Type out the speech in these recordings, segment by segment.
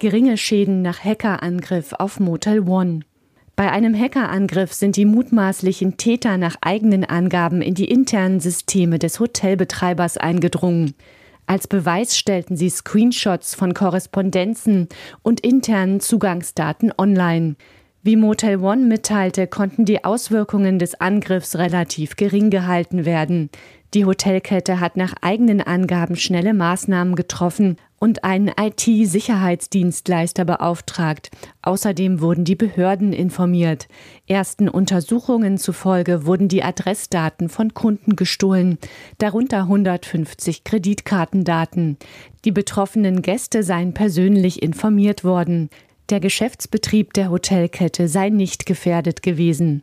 Geringe Schäden nach Hackerangriff auf Motel One. Bei einem Hackerangriff sind die mutmaßlichen Täter nach eigenen Angaben in die internen Systeme des Hotelbetreibers eingedrungen. Als Beweis stellten sie Screenshots von Korrespondenzen und internen Zugangsdaten online. Wie Motel One mitteilte, konnten die Auswirkungen des Angriffs relativ gering gehalten werden. Die Hotelkette hat nach eigenen Angaben schnelle Maßnahmen getroffen und einen IT-Sicherheitsdienstleister beauftragt. Außerdem wurden die Behörden informiert. Ersten Untersuchungen zufolge wurden die Adressdaten von Kunden gestohlen, darunter 150 Kreditkartendaten. Die betroffenen Gäste seien persönlich informiert worden. Der Geschäftsbetrieb der Hotelkette sei nicht gefährdet gewesen.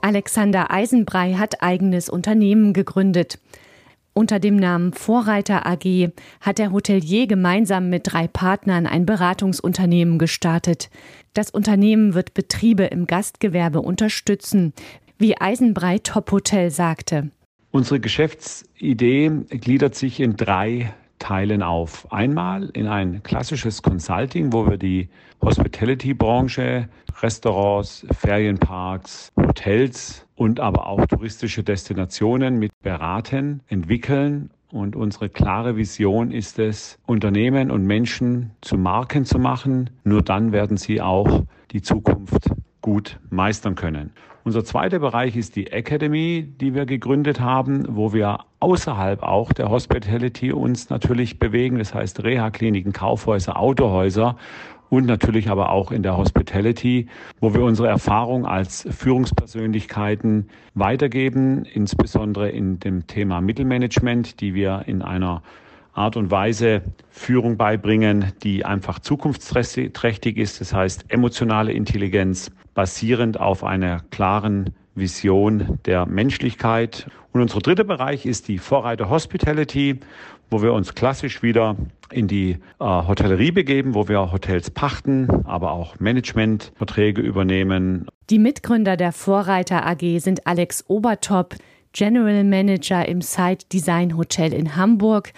Alexander Eisenbrei hat eigenes Unternehmen gegründet. Unter dem Namen Vorreiter AG hat der Hotelier gemeinsam mit drei Partnern ein Beratungsunternehmen gestartet. Das Unternehmen wird Betriebe im Gastgewerbe unterstützen, wie Eisenbrei Top Hotel sagte. Unsere Geschäftsidee gliedert sich in drei Teilen auf. Einmal in ein klassisches Consulting, wo wir die Hospitality-Branche, Restaurants, Ferienparks, Hotels und aber auch touristische Destinationen mit beraten, entwickeln und unsere klare Vision ist es, Unternehmen und Menschen zu Marken zu machen. Nur dann werden sie auch die Zukunft gut meistern können. Unser zweiter Bereich ist die Academy, die wir gegründet haben, wo wir außerhalb auch der Hospitality uns natürlich bewegen. Das heißt Reha-Kliniken, Kaufhäuser, Autohäuser und natürlich aber auch in der Hospitality, wo wir unsere Erfahrung als Führungspersönlichkeiten weitergeben, insbesondere in dem Thema Mittelmanagement, die wir in einer Art und Weise Führung beibringen, die einfach zukunftsträchtig ist. Das heißt emotionale Intelligenz basierend auf einer klaren Vision der Menschlichkeit. Und unser dritter Bereich ist die Vorreiter Hospitality, wo wir uns klassisch wieder in die äh, Hotellerie begeben, wo wir Hotels pachten, aber auch Managementverträge übernehmen. Die Mitgründer der Vorreiter AG sind Alex Obertop, General Manager im Site Design Hotel in Hamburg,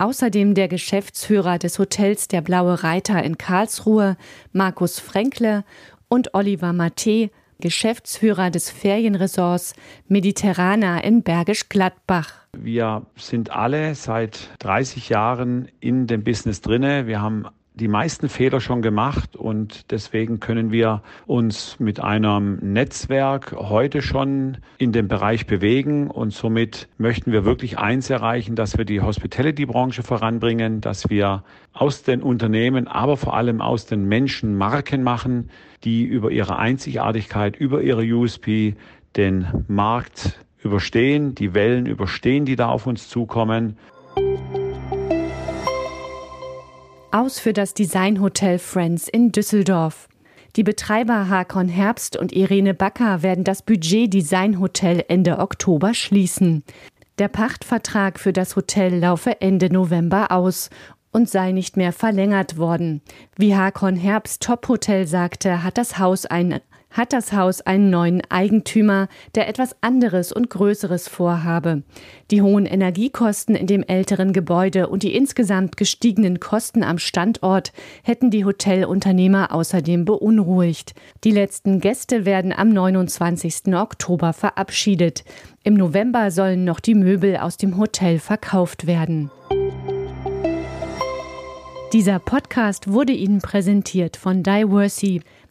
Außerdem der Geschäftsführer des Hotels Der Blaue Reiter in Karlsruhe, Markus Fränkle und Oliver Matte, Geschäftsführer des Ferienresorts Mediterrana in Bergisch Gladbach. Wir sind alle seit 30 Jahren in dem Business drinne. Wir haben die meisten Fehler schon gemacht und deswegen können wir uns mit einem Netzwerk heute schon in dem Bereich bewegen und somit möchten wir wirklich eins erreichen, dass wir die Hospitality-Branche voranbringen, dass wir aus den Unternehmen, aber vor allem aus den Menschen Marken machen, die über ihre Einzigartigkeit, über ihre USP den Markt überstehen, die Wellen überstehen, die da auf uns zukommen. Aus für das Designhotel Friends in Düsseldorf. Die Betreiber Hakon Herbst und Irene Backer werden das Budget Designhotel Ende Oktober schließen. Der Pachtvertrag für das Hotel laufe Ende November aus und sei nicht mehr verlängert worden. Wie Hakon Herbst Top Hotel sagte, hat das Haus ein hat das Haus einen neuen Eigentümer, der etwas anderes und Größeres vorhabe. Die hohen Energiekosten in dem älteren Gebäude und die insgesamt gestiegenen Kosten am Standort hätten die Hotelunternehmer außerdem beunruhigt. Die letzten Gäste werden am 29. Oktober verabschiedet. Im November sollen noch die Möbel aus dem Hotel verkauft werden. Dieser Podcast wurde Ihnen präsentiert von Diversey.